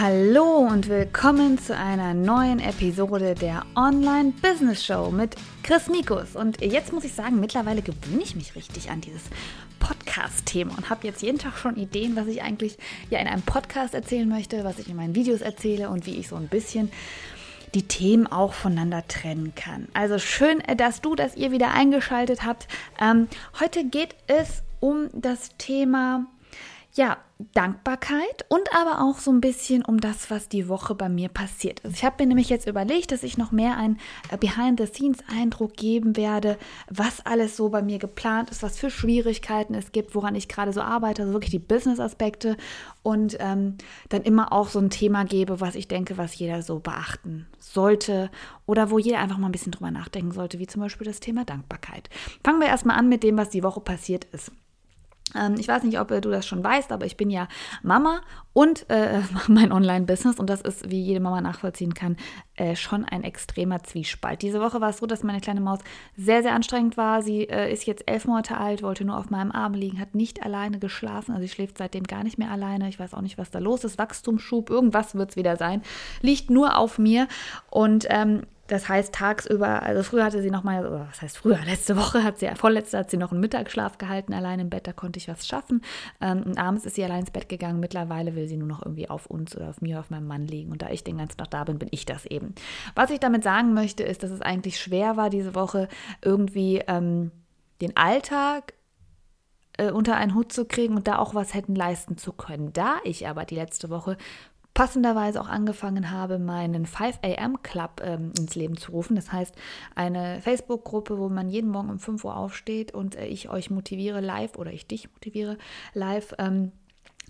Hallo und willkommen zu einer neuen Episode der Online Business Show mit Chris Mikus. Und jetzt muss ich sagen, mittlerweile gewöhne ich mich richtig an dieses Podcast-Thema und habe jetzt jeden Tag schon Ideen, was ich eigentlich ja in einem Podcast erzählen möchte, was ich in meinen Videos erzähle und wie ich so ein bisschen die Themen auch voneinander trennen kann. Also schön, dass du, dass ihr wieder eingeschaltet habt. Ähm, heute geht es um das Thema ja, Dankbarkeit und aber auch so ein bisschen um das, was die Woche bei mir passiert ist. Ich habe mir nämlich jetzt überlegt, dass ich noch mehr einen äh, Behind-the-Scenes-Eindruck geben werde, was alles so bei mir geplant ist, was für Schwierigkeiten es gibt, woran ich gerade so arbeite, also wirklich die Business-Aspekte und ähm, dann immer auch so ein Thema gebe, was ich denke, was jeder so beachten sollte oder wo jeder einfach mal ein bisschen drüber nachdenken sollte, wie zum Beispiel das Thema Dankbarkeit. Fangen wir erstmal an mit dem, was die Woche passiert ist. Ähm, ich weiß nicht, ob äh, du das schon weißt, aber ich bin ja Mama und äh, mein Online-Business und das ist, wie jede Mama nachvollziehen kann, äh, schon ein extremer Zwiespalt. Diese Woche war es so, dass meine kleine Maus sehr, sehr anstrengend war. Sie äh, ist jetzt elf Monate alt, wollte nur auf meinem Arm liegen, hat nicht alleine geschlafen, also sie schläft seitdem gar nicht mehr alleine. Ich weiß auch nicht, was da los ist. Wachstumsschub, irgendwas wird es wieder sein. Liegt nur auf mir und ähm, das heißt, tagsüber, also früher hatte sie noch mal, oder was heißt früher, letzte Woche hat sie, vorletzte hat sie noch einen Mittagsschlaf gehalten, allein im Bett, da konnte ich was schaffen. Ähm, und abends ist sie allein ins Bett gegangen. Mittlerweile will sie nur noch irgendwie auf uns oder auf mir, auf meinem Mann liegen. Und da ich den ganzen Tag da bin, bin ich das eben. Was ich damit sagen möchte, ist, dass es eigentlich schwer war, diese Woche irgendwie ähm, den Alltag äh, unter einen Hut zu kriegen und da auch was hätten leisten zu können. Da ich aber die letzte Woche passenderweise auch angefangen habe, meinen 5 AM Club ähm, ins Leben zu rufen. Das heißt, eine Facebook-Gruppe, wo man jeden Morgen um 5 Uhr aufsteht und äh, ich euch motiviere live oder ich dich motiviere live. Ähm,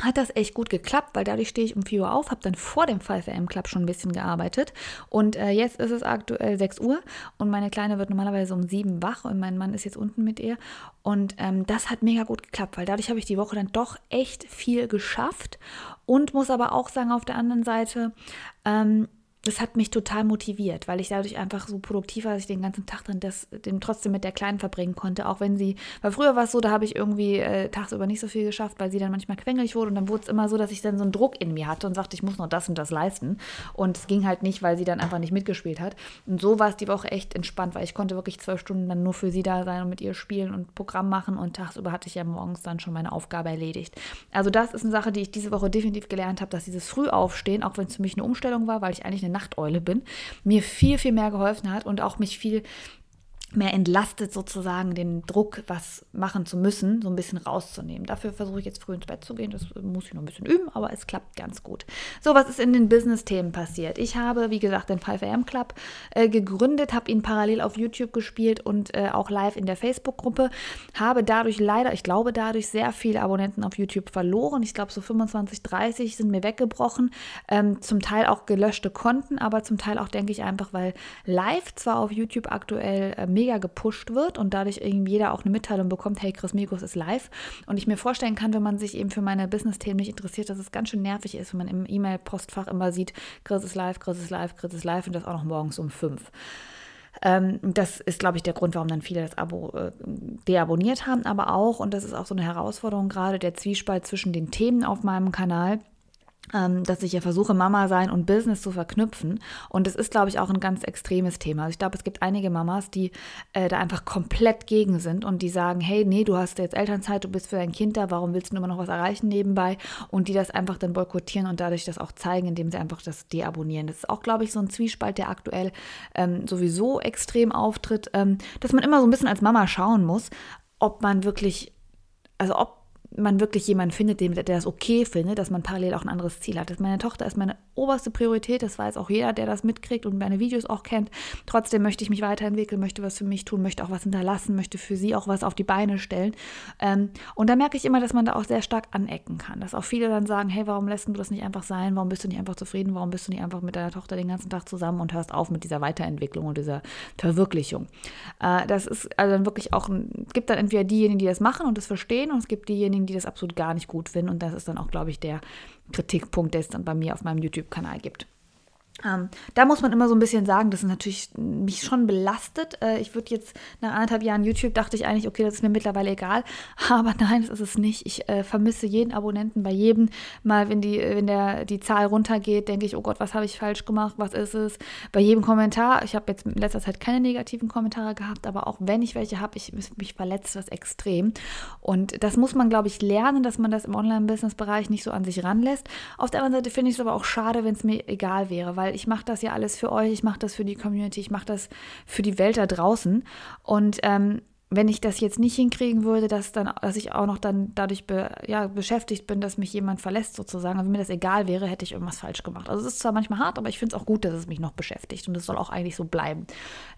hat das echt gut geklappt, weil dadurch stehe ich um 4 Uhr auf, habe dann vor dem 5am Club schon ein bisschen gearbeitet. Und äh, jetzt ist es aktuell 6 Uhr und meine Kleine wird normalerweise um 7 wach und mein Mann ist jetzt unten mit ihr. Und ähm, das hat mega gut geklappt, weil dadurch habe ich die Woche dann doch echt viel geschafft und muss aber auch sagen auf der anderen Seite, ähm, das hat mich total motiviert, weil ich dadurch einfach so produktiv war, dass ich den ganzen Tag drin das, den trotzdem mit der Kleinen verbringen konnte. Auch wenn sie, weil früher war es so, da habe ich irgendwie äh, tagsüber nicht so viel geschafft, weil sie dann manchmal quengelig wurde und dann wurde es immer so, dass ich dann so einen Druck in mir hatte und sagte, ich muss noch das und das leisten. Und es ging halt nicht, weil sie dann einfach nicht mitgespielt hat. Und so war es die Woche echt entspannt, weil ich konnte wirklich zwölf Stunden dann nur für sie da sein und mit ihr spielen und Programm machen und tagsüber hatte ich ja morgens dann schon meine Aufgabe erledigt. Also das ist eine Sache, die ich diese Woche definitiv gelernt habe, dass dieses Frühaufstehen, auch wenn es für mich eine Umstellung war, weil ich eigentlich eine Nachteule bin, mir viel, viel mehr geholfen hat und auch mich viel mehr entlastet sozusagen den Druck, was machen zu müssen, so ein bisschen rauszunehmen. Dafür versuche ich jetzt früh ins Bett zu gehen. Das muss ich noch ein bisschen üben, aber es klappt ganz gut. So, was ist in den Business-Themen passiert? Ich habe, wie gesagt, den 5am Club äh, gegründet, habe ihn parallel auf YouTube gespielt und äh, auch live in der Facebook-Gruppe. Habe dadurch leider, ich glaube dadurch, sehr viele Abonnenten auf YouTube verloren. Ich glaube, so 25, 30 sind mir weggebrochen. Ähm, zum Teil auch gelöschte Konten, aber zum Teil auch, denke ich, einfach, weil live zwar auf YouTube aktuell äh, mega gepusht wird und dadurch irgendwie jeder auch eine Mitteilung bekommt, hey, Chris Mikos ist live. Und ich mir vorstellen kann, wenn man sich eben für meine Business-Themen nicht interessiert, dass es ganz schön nervig ist, wenn man im E-Mail-Postfach immer sieht, Chris ist live, Chris ist live, Chris ist live und das auch noch morgens um fünf. Ähm, das ist, glaube ich, der Grund, warum dann viele das Abo äh, deabonniert haben, aber auch, und das ist auch so eine Herausforderung gerade, der Zwiespalt zwischen den Themen auf meinem Kanal dass ich ja versuche, Mama sein und Business zu verknüpfen. Und es ist, glaube ich, auch ein ganz extremes Thema. Also ich glaube, es gibt einige Mamas, die äh, da einfach komplett gegen sind und die sagen, hey, nee, du hast jetzt Elternzeit, du bist für dein Kind da, warum willst du immer noch was erreichen nebenbei? Und die das einfach dann boykottieren und dadurch das auch zeigen, indem sie einfach das deabonnieren. Das ist auch, glaube ich, so ein Zwiespalt, der aktuell ähm, sowieso extrem auftritt, ähm, dass man immer so ein bisschen als Mama schauen muss, ob man wirklich, also ob man wirklich jemanden findet, der das okay findet, dass man parallel auch ein anderes Ziel hat. meine Tochter ist meine oberste Priorität, das weiß auch jeder, der das mitkriegt und meine Videos auch kennt. Trotzdem möchte ich mich weiterentwickeln, möchte was für mich tun, möchte auch was hinterlassen, möchte für sie auch was auf die Beine stellen. Ähm, und da merke ich immer, dass man da auch sehr stark anecken kann. Dass auch viele dann sagen, hey, warum lässt du das nicht einfach sein? Warum bist du nicht einfach zufrieden? Warum bist du nicht einfach mit deiner Tochter den ganzen Tag zusammen und hörst auf mit dieser Weiterentwicklung und dieser Verwirklichung? Äh, das ist also dann wirklich auch, es gibt dann entweder diejenigen, die das machen und das verstehen und es gibt diejenigen, die das absolut gar nicht gut finden und das ist dann auch, glaube ich, der Kritikpunkt, der es dann bei mir auf meinem YouTube-Kanal gibt. Ähm, da muss man immer so ein bisschen sagen, das ist natürlich mich schon belastet. Äh, ich würde jetzt nach anderthalb Jahren YouTube dachte ich eigentlich, okay, das ist mir mittlerweile egal. Aber nein, das ist es nicht. Ich äh, vermisse jeden Abonnenten bei jedem Mal, wenn die, wenn der, die Zahl runtergeht, denke ich, oh Gott, was habe ich falsch gemacht? Was ist es? Bei jedem Kommentar, ich habe jetzt in letzter Zeit keine negativen Kommentare gehabt, aber auch wenn ich welche habe, ich mich verletzt das extrem. Und das muss man, glaube ich, lernen, dass man das im Online-Business-Bereich nicht so an sich ranlässt. Auf der anderen Seite finde ich es aber auch schade, wenn es mir egal wäre, weil weil ich mache das ja alles für euch, ich mache das für die Community, ich mache das für die Welt da draußen. Und ähm, wenn ich das jetzt nicht hinkriegen würde, dass, dann, dass ich auch noch dann dadurch be, ja, beschäftigt bin, dass mich jemand verlässt sozusagen, wenn mir das egal wäre, hätte ich irgendwas falsch gemacht. Also es ist zwar manchmal hart, aber ich finde es auch gut, dass es mich noch beschäftigt und es soll auch eigentlich so bleiben.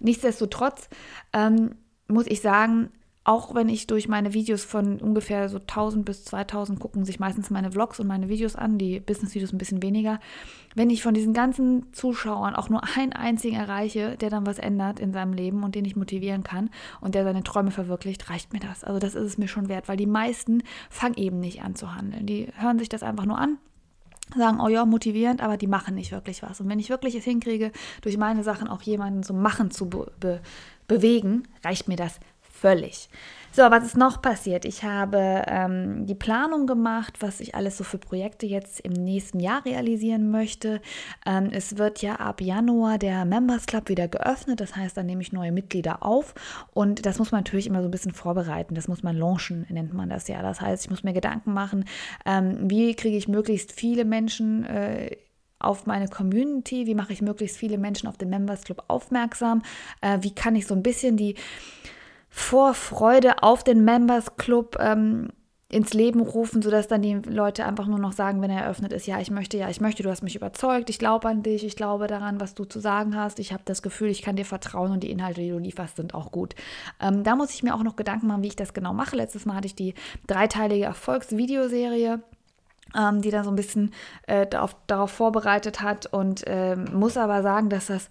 Nichtsdestotrotz ähm, muss ich sagen, auch wenn ich durch meine Videos von ungefähr so 1000 bis 2000 gucken sich meistens meine Vlogs und meine Videos an, die Business-Videos ein bisschen weniger. Wenn ich von diesen ganzen Zuschauern auch nur einen einzigen erreiche, der dann was ändert in seinem Leben und den ich motivieren kann und der seine Träume verwirklicht, reicht mir das. Also das ist es mir schon wert, weil die meisten fangen eben nicht an zu handeln. Die hören sich das einfach nur an, sagen, oh ja, motivierend, aber die machen nicht wirklich was. Und wenn ich wirklich es hinkriege, durch meine Sachen auch jemanden zum Machen zu be be bewegen, reicht mir das völlig. So, was ist noch passiert? Ich habe ähm, die Planung gemacht, was ich alles so für Projekte jetzt im nächsten Jahr realisieren möchte. Ähm, es wird ja ab Januar der Members Club wieder geöffnet, das heißt, da nehme ich neue Mitglieder auf und das muss man natürlich immer so ein bisschen vorbereiten. Das muss man launchen, nennt man das ja. Das heißt, ich muss mir Gedanken machen, ähm, wie kriege ich möglichst viele Menschen äh, auf meine Community, wie mache ich möglichst viele Menschen auf den Members Club aufmerksam, äh, wie kann ich so ein bisschen die Vorfreude auf den Members Club ähm, ins Leben rufen, sodass dann die Leute einfach nur noch sagen, wenn er eröffnet ist, ja, ich möchte, ja, ich möchte, du hast mich überzeugt, ich glaube an dich, ich glaube daran, was du zu sagen hast, ich habe das Gefühl, ich kann dir vertrauen und die Inhalte, die du lieferst, sind auch gut. Ähm, da muss ich mir auch noch Gedanken machen, wie ich das genau mache. Letztes Mal hatte ich die dreiteilige Erfolgsvideoserie ähm, die da so ein bisschen äh, darauf, darauf, vorbereitet hat und äh, muss aber sagen, dass das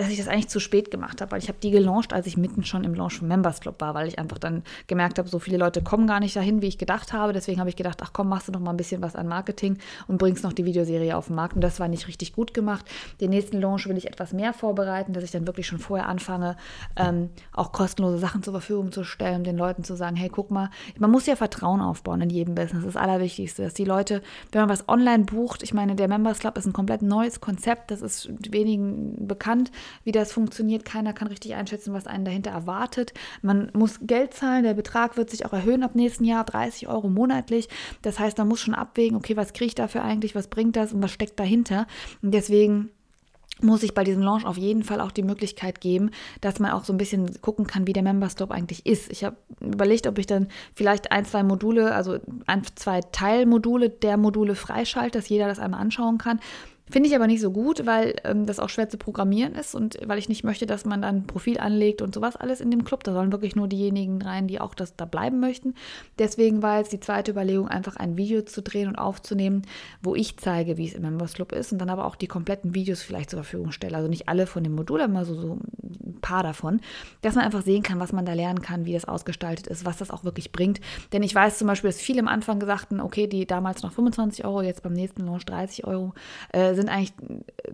dass ich das eigentlich zu spät gemacht habe, weil ich habe die gelauncht, als ich mitten schon im Launch vom Members Club war, weil ich einfach dann gemerkt habe, so viele Leute kommen gar nicht dahin, wie ich gedacht habe. Deswegen habe ich gedacht, ach komm, machst du noch mal ein bisschen was an Marketing und bringst noch die Videoserie auf den Markt. Und das war nicht richtig gut gemacht. Den nächsten Launch will ich etwas mehr vorbereiten, dass ich dann wirklich schon vorher anfange, ähm, auch kostenlose Sachen zur Verfügung zu stellen, den Leuten zu sagen, hey, guck mal, man muss ja Vertrauen aufbauen in jedem Business. Das ist das Allerwichtigste, dass die Leute, wenn man was online bucht, ich meine, der Members Club ist ein komplett neues Konzept, das ist wenigen bekannt wie das funktioniert. Keiner kann richtig einschätzen, was einen dahinter erwartet. Man muss Geld zahlen. Der Betrag wird sich auch erhöhen ab nächsten Jahr, 30 Euro monatlich. Das heißt, man muss schon abwägen, okay, was kriege ich dafür eigentlich, was bringt das und was steckt dahinter. Und deswegen muss ich bei diesem Launch auf jeden Fall auch die Möglichkeit geben, dass man auch so ein bisschen gucken kann, wie der Member Stop eigentlich ist. Ich habe überlegt, ob ich dann vielleicht ein, zwei Module, also ein, zwei Teilmodule der Module freischalte, dass jeder das einmal anschauen kann. Finde ich aber nicht so gut, weil ähm, das auch schwer zu programmieren ist und weil ich nicht möchte, dass man dann ein Profil anlegt und sowas alles in dem Club. Da sollen wirklich nur diejenigen rein, die auch das da bleiben möchten. Deswegen war jetzt die zweite Überlegung, einfach ein Video zu drehen und aufzunehmen, wo ich zeige, wie es im Members Club ist und dann aber auch die kompletten Videos vielleicht zur Verfügung stelle. Also nicht alle von dem Modul, aber so, so ein paar davon, dass man einfach sehen kann, was man da lernen kann, wie das ausgestaltet ist, was das auch wirklich bringt. Denn ich weiß zum Beispiel, dass viele am Anfang gesagt haben, okay, die damals noch 25 Euro, jetzt beim nächsten Launch 30 Euro, äh, sind eigentlich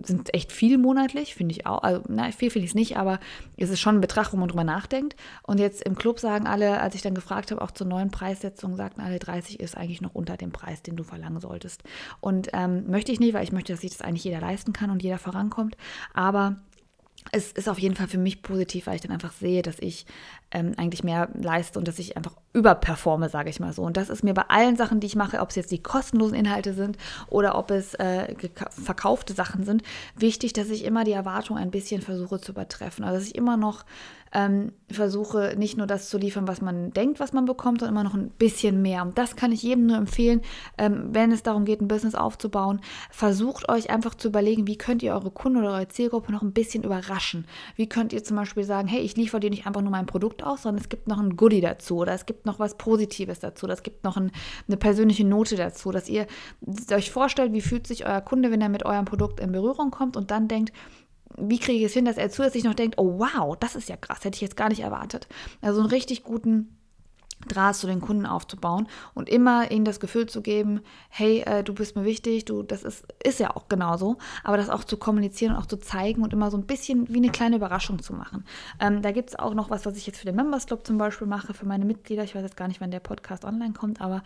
sind echt viel monatlich, finde ich auch. Also, na, viel finde ich es nicht, aber es ist schon ein Betrag, wo man drüber nachdenkt. Und jetzt im Club sagen alle, als ich dann gefragt habe, auch zur neuen Preissetzung, sagten alle, 30 ist eigentlich noch unter dem Preis, den du verlangen solltest. Und ähm, möchte ich nicht, weil ich möchte, dass sich das eigentlich jeder leisten kann und jeder vorankommt. Aber es ist auf jeden Fall für mich positiv, weil ich dann einfach sehe, dass ich ähm, eigentlich mehr leiste und dass ich einfach überperforme, sage ich mal so. Und das ist mir bei allen Sachen, die ich mache, ob es jetzt die kostenlosen Inhalte sind oder ob es äh, verkaufte Sachen sind, wichtig, dass ich immer die Erwartung ein bisschen versuche zu übertreffen. Also dass ich immer noch ähm, versuche nicht nur das zu liefern, was man denkt, was man bekommt, sondern immer noch ein bisschen mehr. Und das kann ich jedem nur empfehlen, ähm, wenn es darum geht, ein Business aufzubauen. Versucht euch einfach zu überlegen, wie könnt ihr eure Kunden oder eure Zielgruppe noch ein bisschen überraschen. Wie könnt ihr zum Beispiel sagen, hey, ich liefere dir nicht einfach nur mein Produkt aus, sondern es gibt noch ein Goodie dazu oder es gibt noch was Positives dazu, es gibt noch ein, eine persönliche Note dazu, dass ihr euch vorstellt, wie fühlt sich euer Kunde, wenn er mit eurem Produkt in Berührung kommt und dann denkt, wie kriege ich es hin, dass er zusätzlich noch denkt, oh wow, das ist ja krass, hätte ich jetzt gar nicht erwartet. Also einen richtig guten Draht zu den Kunden aufzubauen und immer ihnen das Gefühl zu geben, hey, äh, du bist mir wichtig, du, das ist, ist ja auch genauso, aber das auch zu kommunizieren und auch zu zeigen und immer so ein bisschen wie eine kleine Überraschung zu machen. Ähm, da gibt es auch noch was, was ich jetzt für den Members Club zum Beispiel mache, für meine Mitglieder. Ich weiß jetzt gar nicht, wann der Podcast online kommt, aber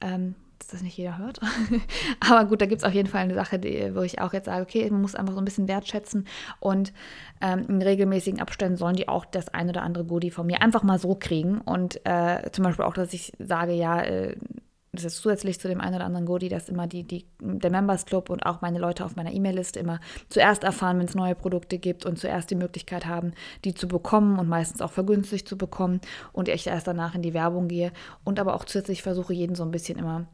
ähm, dass das nicht jeder hört. Aber gut, da gibt es auf jeden Fall eine Sache, die, wo ich auch jetzt sage, okay, man muss einfach so ein bisschen wertschätzen und ähm, in regelmäßigen Abständen sollen die auch das ein oder andere Goodie von mir einfach mal so kriegen. Und äh, zum Beispiel auch, dass ich sage, ja, äh, das ist zusätzlich zu dem einen oder anderen Goodie, dass immer die, die, der Members Club und auch meine Leute auf meiner E-Mail-Liste immer zuerst erfahren, wenn es neue Produkte gibt und zuerst die Möglichkeit haben, die zu bekommen und meistens auch vergünstigt zu bekommen und ich erst danach in die Werbung gehe und aber auch zusätzlich versuche, jeden so ein bisschen immer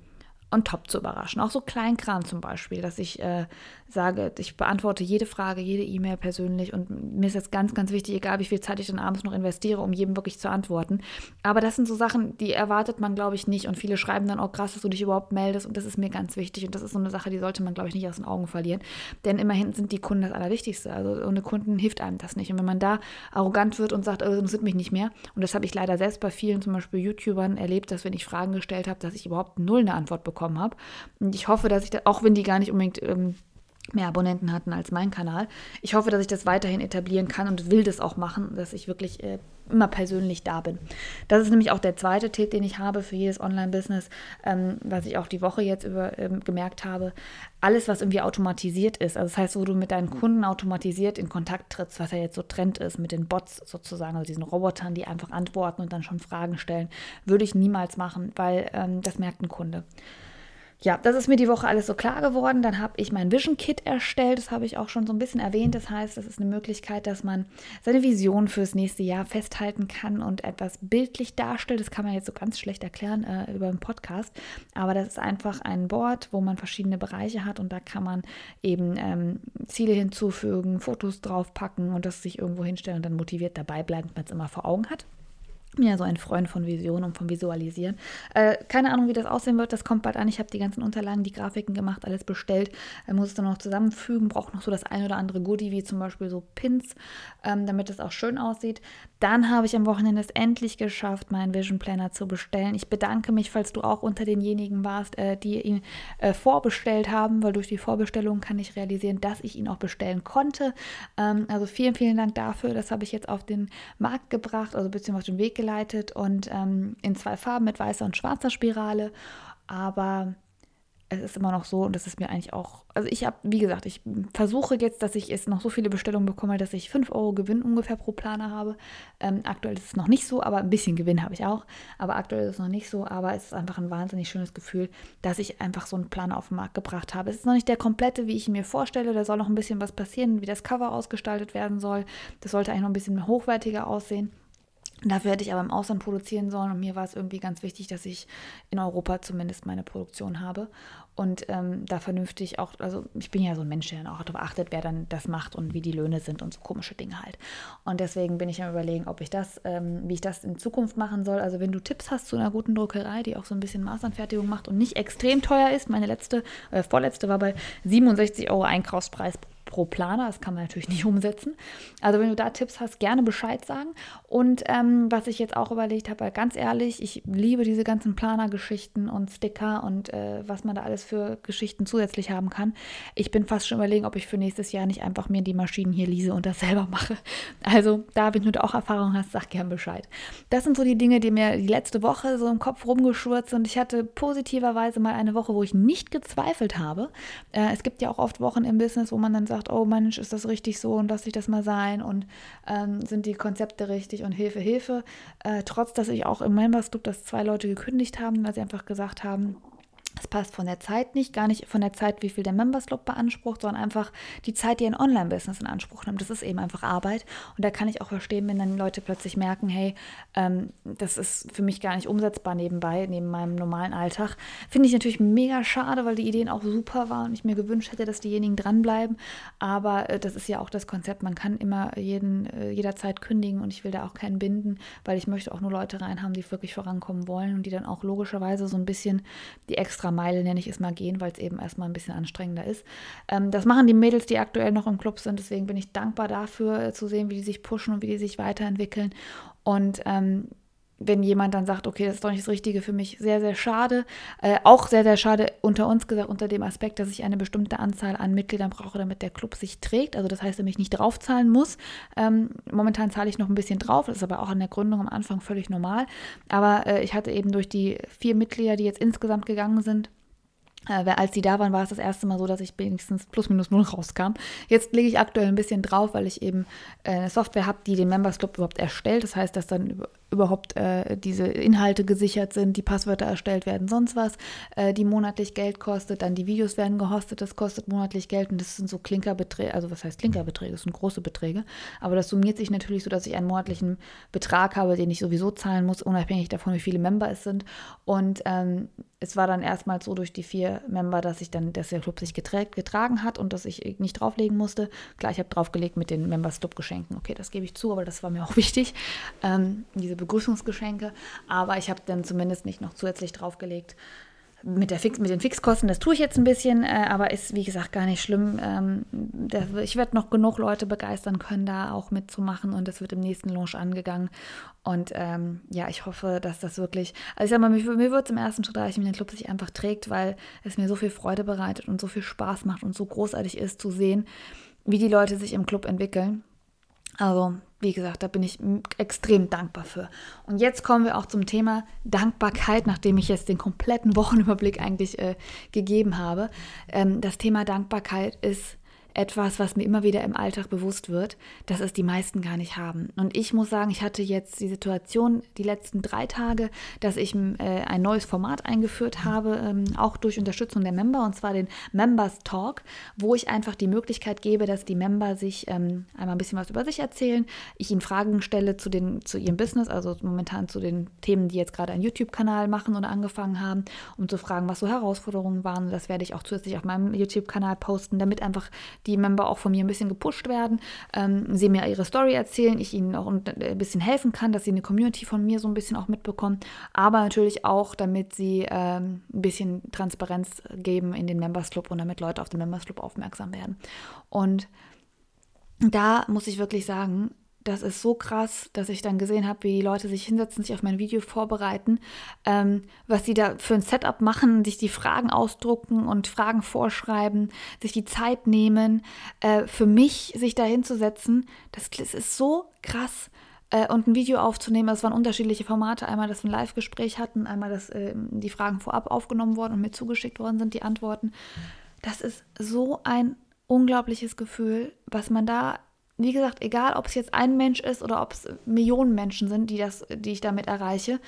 on top zu überraschen. Auch so Kleinkram zum Beispiel, dass ich äh, sage, ich beantworte jede Frage, jede E-Mail persönlich und mir ist jetzt ganz, ganz wichtig, egal wie viel Zeit ich dann abends noch investiere, um jedem wirklich zu antworten. Aber das sind so Sachen, die erwartet man, glaube ich, nicht und viele schreiben dann, oh krass, dass du dich überhaupt meldest und das ist mir ganz wichtig und das ist so eine Sache, die sollte man, glaube ich, nicht aus den Augen verlieren, denn immerhin sind die Kunden das Allerwichtigste. Also ohne Kunden hilft einem das nicht und wenn man da arrogant wird und sagt, oh, das interessiert mich nicht mehr und das habe ich leider selbst bei vielen, zum Beispiel YouTubern, erlebt, dass wenn ich Fragen gestellt habe, dass ich überhaupt null eine Antwort bekommen habe und ich hoffe, dass ich, da, auch wenn die gar nicht unbedingt ähm, mehr Abonnenten hatten als mein Kanal. Ich hoffe, dass ich das weiterhin etablieren kann und will das auch machen, dass ich wirklich äh, immer persönlich da bin. Das ist nämlich auch der zweite Tipp, den ich habe für jedes Online-Business, ähm, was ich auch die Woche jetzt über, ähm, gemerkt habe. Alles, was irgendwie automatisiert ist, also das heißt, wo du mit deinen Kunden automatisiert in Kontakt trittst, was ja jetzt so Trend ist, mit den Bots sozusagen, also diesen Robotern, die einfach antworten und dann schon Fragen stellen, würde ich niemals machen, weil ähm, das merkt ein Kunde ja, das ist mir die Woche alles so klar geworden. Dann habe ich mein Vision Kit erstellt. Das habe ich auch schon so ein bisschen erwähnt. Das heißt, das ist eine Möglichkeit, dass man seine Vision fürs nächste Jahr festhalten kann und etwas bildlich darstellt. Das kann man jetzt so ganz schlecht erklären äh, über einen Podcast. Aber das ist einfach ein Board, wo man verschiedene Bereiche hat und da kann man eben ähm, Ziele hinzufügen, Fotos draufpacken und das sich irgendwo hinstellen und dann motiviert dabei bleiben, wenn man es immer vor Augen hat bin ja so ein Freund von Vision und vom Visualisieren. Äh, keine Ahnung, wie das aussehen wird. Das kommt bald an. Ich habe die ganzen Unterlagen, die Grafiken gemacht, alles bestellt. Äh, muss es dann noch zusammenfügen. Braucht noch so das ein oder andere Goodie, wie zum Beispiel so Pins, ähm, damit es auch schön aussieht. Dann habe ich am Wochenende es endlich geschafft, meinen Vision Planner zu bestellen. Ich bedanke mich, falls du auch unter denjenigen warst, äh, die ihn äh, vorbestellt haben, weil durch die Vorbestellung kann ich realisieren, dass ich ihn auch bestellen konnte. Ähm, also vielen, vielen Dank dafür. Das habe ich jetzt auf den Markt gebracht, also beziehungsweise auf den Weg geleitet und ähm, in zwei Farben mit weißer und schwarzer Spirale. Aber es ist immer noch so und das ist mir eigentlich auch, also ich habe, wie gesagt, ich versuche jetzt, dass ich jetzt noch so viele Bestellungen bekomme, dass ich 5 Euro Gewinn ungefähr pro Planer habe. Ähm, aktuell ist es noch nicht so, aber ein bisschen Gewinn habe ich auch. Aber aktuell ist es noch nicht so, aber es ist einfach ein wahnsinnig schönes Gefühl, dass ich einfach so einen Planer auf den Markt gebracht habe. Es ist noch nicht der komplette, wie ich ihn mir vorstelle. Da soll noch ein bisschen was passieren, wie das Cover ausgestaltet werden soll. Das sollte eigentlich noch ein bisschen hochwertiger aussehen. Dafür hätte ich aber im Ausland produzieren sollen und mir war es irgendwie ganz wichtig, dass ich in Europa zumindest meine Produktion habe und ähm, da vernünftig auch, also ich bin ja so ein Mensch, der dann auch darauf achtet, wer dann das macht und wie die Löhne sind und so komische Dinge halt. Und deswegen bin ich am überlegen, ob ich das, ähm, wie ich das in Zukunft machen soll. Also wenn du Tipps hast zu einer guten Druckerei, die auch so ein bisschen Maßanfertigung macht und nicht extrem teuer ist, meine letzte, äh, vorletzte war bei 67 Euro Einkaufspreis pro Planer. Das kann man natürlich nicht umsetzen. Also wenn du da Tipps hast, gerne Bescheid sagen. Und ähm, was ich jetzt auch überlegt habe, ganz ehrlich, ich liebe diese ganzen Planergeschichten und Sticker und äh, was man da alles für Geschichten zusätzlich haben kann. Ich bin fast schon überlegen, ob ich für nächstes Jahr nicht einfach mir die Maschinen hier lease und das selber mache. Also da, wenn du auch Erfahrung hast, sag gern Bescheid. Das sind so die Dinge, die mir die letzte Woche so im Kopf rumgeschurzt und ich hatte positiverweise mal eine Woche, wo ich nicht gezweifelt habe. Äh, es gibt ja auch oft Wochen im Business, wo man dann sagt, oh Mensch, ist das richtig so und lass ich das mal sein und ähm, sind die Konzepte richtig und Hilfe, Hilfe. Äh, trotz, dass ich auch im Members Club, dass zwei Leute gekündigt haben, weil sie einfach gesagt haben, es passt von der Zeit nicht, gar nicht von der Zeit, wie viel der Members Club beansprucht, sondern einfach die Zeit, die ein Online-Business in Anspruch nimmt. Das ist eben einfach Arbeit. Und da kann ich auch verstehen, wenn dann Leute plötzlich merken, hey, ähm, das ist für mich gar nicht umsetzbar nebenbei, neben meinem normalen Alltag. Finde ich natürlich mega schade, weil die Ideen auch super waren und ich mir gewünscht hätte, dass diejenigen dranbleiben. Aber äh, das ist ja auch das Konzept. Man kann immer jeden, äh, jederzeit kündigen und ich will da auch keinen binden, weil ich möchte auch nur Leute rein haben, die wirklich vorankommen wollen und die dann auch logischerweise so ein bisschen die extra Meile, nenne ich es mal, gehen, weil es eben erstmal ein bisschen anstrengender ist. Ähm, das machen die Mädels, die aktuell noch im Club sind. Deswegen bin ich dankbar dafür, äh, zu sehen, wie die sich pushen und wie die sich weiterentwickeln. Und ähm, wenn jemand dann sagt, okay, das ist doch nicht das Richtige für mich, sehr, sehr schade. Äh, auch sehr, sehr schade unter uns gesagt, unter dem Aspekt, dass ich eine bestimmte Anzahl an Mitgliedern brauche, damit der Club sich trägt. Also das heißt, dass ich nicht draufzahlen muss. Ähm, momentan zahle ich noch ein bisschen drauf, das ist aber auch an der Gründung am Anfang völlig normal. Aber äh, ich hatte eben durch die vier Mitglieder, die jetzt insgesamt gegangen sind, äh, als die da waren, war es das erste Mal so, dass ich wenigstens plus minus null rauskam. Jetzt lege ich aktuell ein bisschen drauf, weil ich eben äh, eine Software habe, die den Members Club überhaupt erstellt. Das heißt, dass dann überhaupt äh, diese Inhalte gesichert sind, die Passwörter erstellt werden, sonst was, äh, die monatlich Geld kostet, dann die Videos werden gehostet, das kostet monatlich Geld und das sind so Klinkerbeträge, also was heißt Klinkerbeträge, das sind große Beträge, aber das summiert sich natürlich so, dass ich einen monatlichen Betrag habe, den ich sowieso zahlen muss, unabhängig davon, wie viele Member es sind und ähm, es war dann erstmals so durch die vier Member, dass ich dann, dass der Club sich geträ- getragen hat und dass ich nicht drauflegen musste. Klar, ich habe draufgelegt mit den Members Club Geschenken. Okay, das gebe ich zu, aber das war mir auch wichtig. Ähm, diese Begrüßungsgeschenke. Aber ich habe dann zumindest nicht noch zusätzlich draufgelegt, mit, der Fix, mit den Fixkosten, das tue ich jetzt ein bisschen, äh, aber ist wie gesagt gar nicht schlimm. Ähm, der, ich werde noch genug Leute begeistern können, da auch mitzumachen und das wird im nächsten Launch angegangen. Und ähm, ja, ich hoffe, dass das wirklich, also ich sag mal, mir, mir wird es im ersten Schritt reichen, wenn der Club sich einfach trägt, weil es mir so viel Freude bereitet und so viel Spaß macht und so großartig ist zu sehen, wie die Leute sich im Club entwickeln. Also, wie gesagt, da bin ich extrem dankbar für. Und jetzt kommen wir auch zum Thema Dankbarkeit, nachdem ich jetzt den kompletten Wochenüberblick eigentlich äh, gegeben habe. Ähm, das Thema Dankbarkeit ist etwas, was mir immer wieder im Alltag bewusst wird, dass es die meisten gar nicht haben. Und ich muss sagen, ich hatte jetzt die Situation die letzten drei Tage, dass ich äh, ein neues Format eingeführt habe, ähm, auch durch Unterstützung der Member, und zwar den Members Talk, wo ich einfach die Möglichkeit gebe, dass die Member sich ähm, einmal ein bisschen was über sich erzählen, ich ihnen Fragen stelle zu, den, zu ihrem Business, also momentan zu den Themen, die jetzt gerade einen YouTube-Kanal machen oder angefangen haben, um zu fragen, was so Herausforderungen waren. Das werde ich auch zusätzlich auf meinem YouTube-Kanal posten, damit einfach die Member auch von mir ein bisschen gepusht werden, ähm, sie mir ihre Story erzählen, ich ihnen auch ein bisschen helfen kann, dass sie eine Community von mir so ein bisschen auch mitbekommen, aber natürlich auch, damit sie ähm, ein bisschen Transparenz geben in den Members Club und damit Leute auf den Members Club aufmerksam werden. Und da muss ich wirklich sagen, das ist so krass, dass ich dann gesehen habe, wie die Leute sich hinsetzen, sich auf mein Video vorbereiten, ähm, was sie da für ein Setup machen, sich die Fragen ausdrucken und Fragen vorschreiben, sich die Zeit nehmen, äh, für mich sich da hinzusetzen. Das, das ist so krass. Äh, und ein Video aufzunehmen, es waren unterschiedliche Formate. Einmal, dass wir ein Live-Gespräch hatten, einmal, dass äh, die Fragen vorab aufgenommen wurden und mir zugeschickt worden sind, die Antworten. Das ist so ein unglaubliches Gefühl, was man da wie gesagt, egal ob es jetzt ein Mensch ist oder ob es Millionen Menschen sind, die, das, die ich damit erreiche,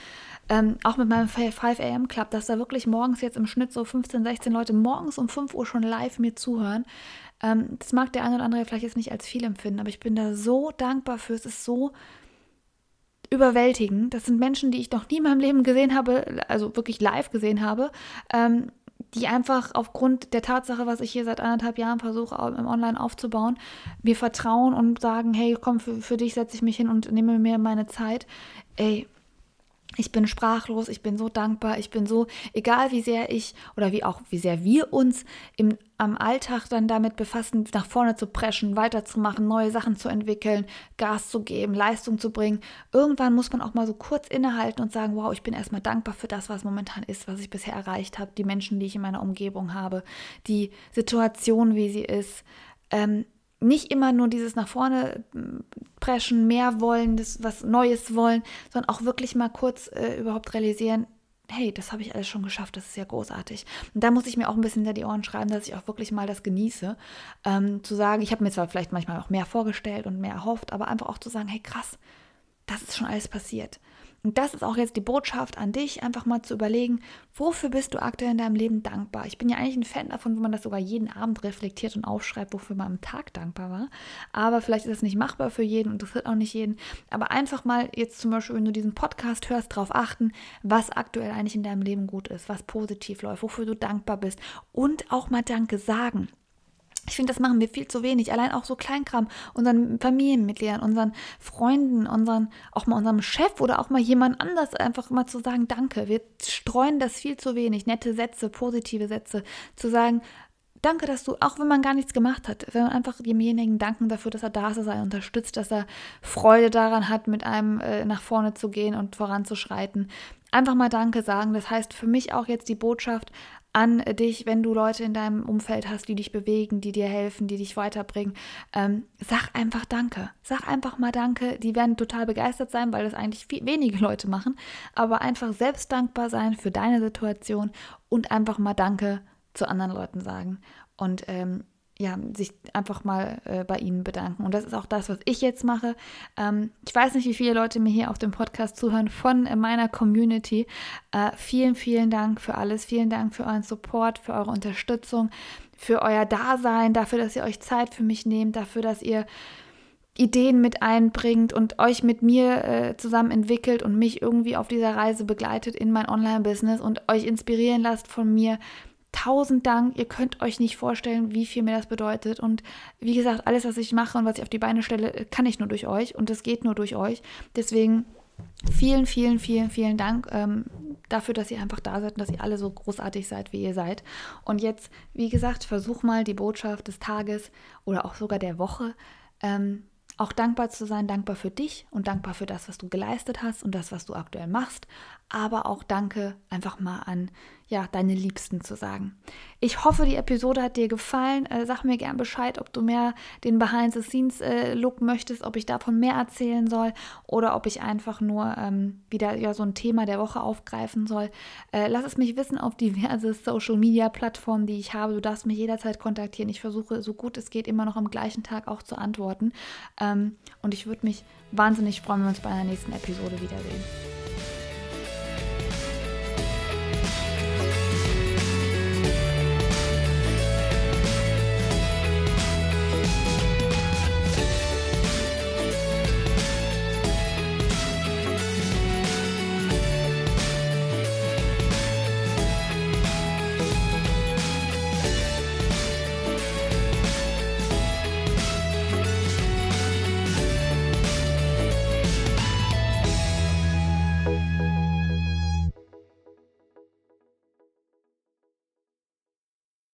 ähm, auch mit meinem 5 AM Club, dass da wirklich morgens jetzt im Schnitt so 15, 16 Leute morgens um 5 Uhr schon live mir zuhören. Ähm, das mag der eine oder andere vielleicht jetzt nicht als viel empfinden, aber ich bin da so dankbar für. Es ist so überwältigend. Das sind Menschen, die ich noch nie in meinem Leben gesehen habe, also wirklich live gesehen habe. Ähm, die einfach aufgrund der Tatsache, was ich hier seit anderthalb Jahren versuche, im Online aufzubauen, mir vertrauen und sagen, hey, komm, für, für dich setze ich mich hin und nehme mir meine Zeit. Ey, ich bin sprachlos, ich bin so dankbar, ich bin so, egal wie sehr ich oder wie auch wie sehr wir uns im, am Alltag dann damit befassen, nach vorne zu preschen, weiterzumachen, neue Sachen zu entwickeln, Gas zu geben, Leistung zu bringen. Irgendwann muss man auch mal so kurz innehalten und sagen, wow, ich bin erstmal dankbar für das, was momentan ist, was ich bisher erreicht habe, die Menschen, die ich in meiner Umgebung habe, die Situation, wie sie ist. Ähm, nicht immer nur dieses nach vorne hm, preschen, mehr wollen, das was Neues wollen, sondern auch wirklich mal kurz äh, überhaupt realisieren, hey, das habe ich alles schon geschafft, das ist ja großartig. Und da muss ich mir auch ein bisschen hinter die Ohren schreiben, dass ich auch wirklich mal das genieße, ähm, zu sagen, ich habe mir zwar vielleicht manchmal auch mehr vorgestellt und mehr erhofft, aber einfach auch zu sagen, hey krass, das ist schon alles passiert. Und das ist auch jetzt die Botschaft an dich, einfach mal zu überlegen, wofür bist du aktuell in deinem Leben dankbar? Ich bin ja eigentlich ein Fan davon, wenn man das sogar jeden Abend reflektiert und aufschreibt, wofür man am Tag dankbar war. Aber vielleicht ist das nicht machbar für jeden und interessiert auch nicht jeden. Aber einfach mal jetzt zum Beispiel, wenn du diesen Podcast hörst, darauf achten, was aktuell eigentlich in deinem Leben gut ist, was positiv läuft, wofür du dankbar bist und auch mal Danke sagen. Ich finde, das machen wir viel zu wenig. Allein auch so Kleinkram, unseren Familienmitgliedern, unseren Freunden, unseren, auch mal unserem Chef oder auch mal jemand anders einfach mal zu sagen, danke. Wir streuen das viel zu wenig. Nette Sätze, positive Sätze. Zu sagen, danke, dass du, auch wenn man gar nichts gemacht hat, wenn man einfach demjenigen danken dafür, dass er da ist, dass er unterstützt, dass er Freude daran hat, mit einem äh, nach vorne zu gehen und voranzuschreiten. Einfach mal Danke sagen. Das heißt für mich auch jetzt die Botschaft an dich, wenn du Leute in deinem Umfeld hast, die dich bewegen, die dir helfen, die dich weiterbringen. Ähm, sag einfach Danke. Sag einfach mal Danke. Die werden total begeistert sein, weil das eigentlich viel, wenige Leute machen. Aber einfach selbst dankbar sein für deine Situation und einfach mal Danke zu anderen Leuten sagen. Und ähm, ja, sich einfach mal äh, bei ihnen bedanken. Und das ist auch das, was ich jetzt mache. Ähm, ich weiß nicht, wie viele Leute mir hier auf dem Podcast zuhören von äh, meiner Community. Äh, vielen, vielen Dank für alles. Vielen Dank für euren Support, für eure Unterstützung, für euer Dasein, dafür, dass ihr euch Zeit für mich nehmt, dafür, dass ihr Ideen mit einbringt und euch mit mir äh, zusammen entwickelt und mich irgendwie auf dieser Reise begleitet in mein Online-Business und euch inspirieren lasst von mir tausend Dank. Ihr könnt euch nicht vorstellen, wie viel mir das bedeutet. Und wie gesagt, alles, was ich mache und was ich auf die Beine stelle, kann ich nur durch euch. Und das geht nur durch euch. Deswegen vielen, vielen, vielen, vielen Dank ähm, dafür, dass ihr einfach da seid und dass ihr alle so großartig seid, wie ihr seid. Und jetzt, wie gesagt, versuch mal die Botschaft des Tages oder auch sogar der Woche. Ähm, auch dankbar zu sein, dankbar für dich und dankbar für das, was du geleistet hast und das, was du aktuell machst, aber auch danke einfach mal an ja, deine Liebsten zu sagen. Ich hoffe, die Episode hat dir gefallen. Äh, sag mir gern Bescheid, ob du mehr den Behind-the-Scenes-Look äh, möchtest, ob ich davon mehr erzählen soll oder ob ich einfach nur ähm, wieder ja, so ein Thema der Woche aufgreifen soll. Äh, lass es mich wissen auf diverse Social-Media-Plattformen, die ich habe. Du darfst mich jederzeit kontaktieren. Ich versuche, so gut es geht, immer noch am gleichen Tag auch zu antworten. Ähm, und ich würde mich wahnsinnig freuen, wenn wir uns bei einer nächsten Episode wiedersehen.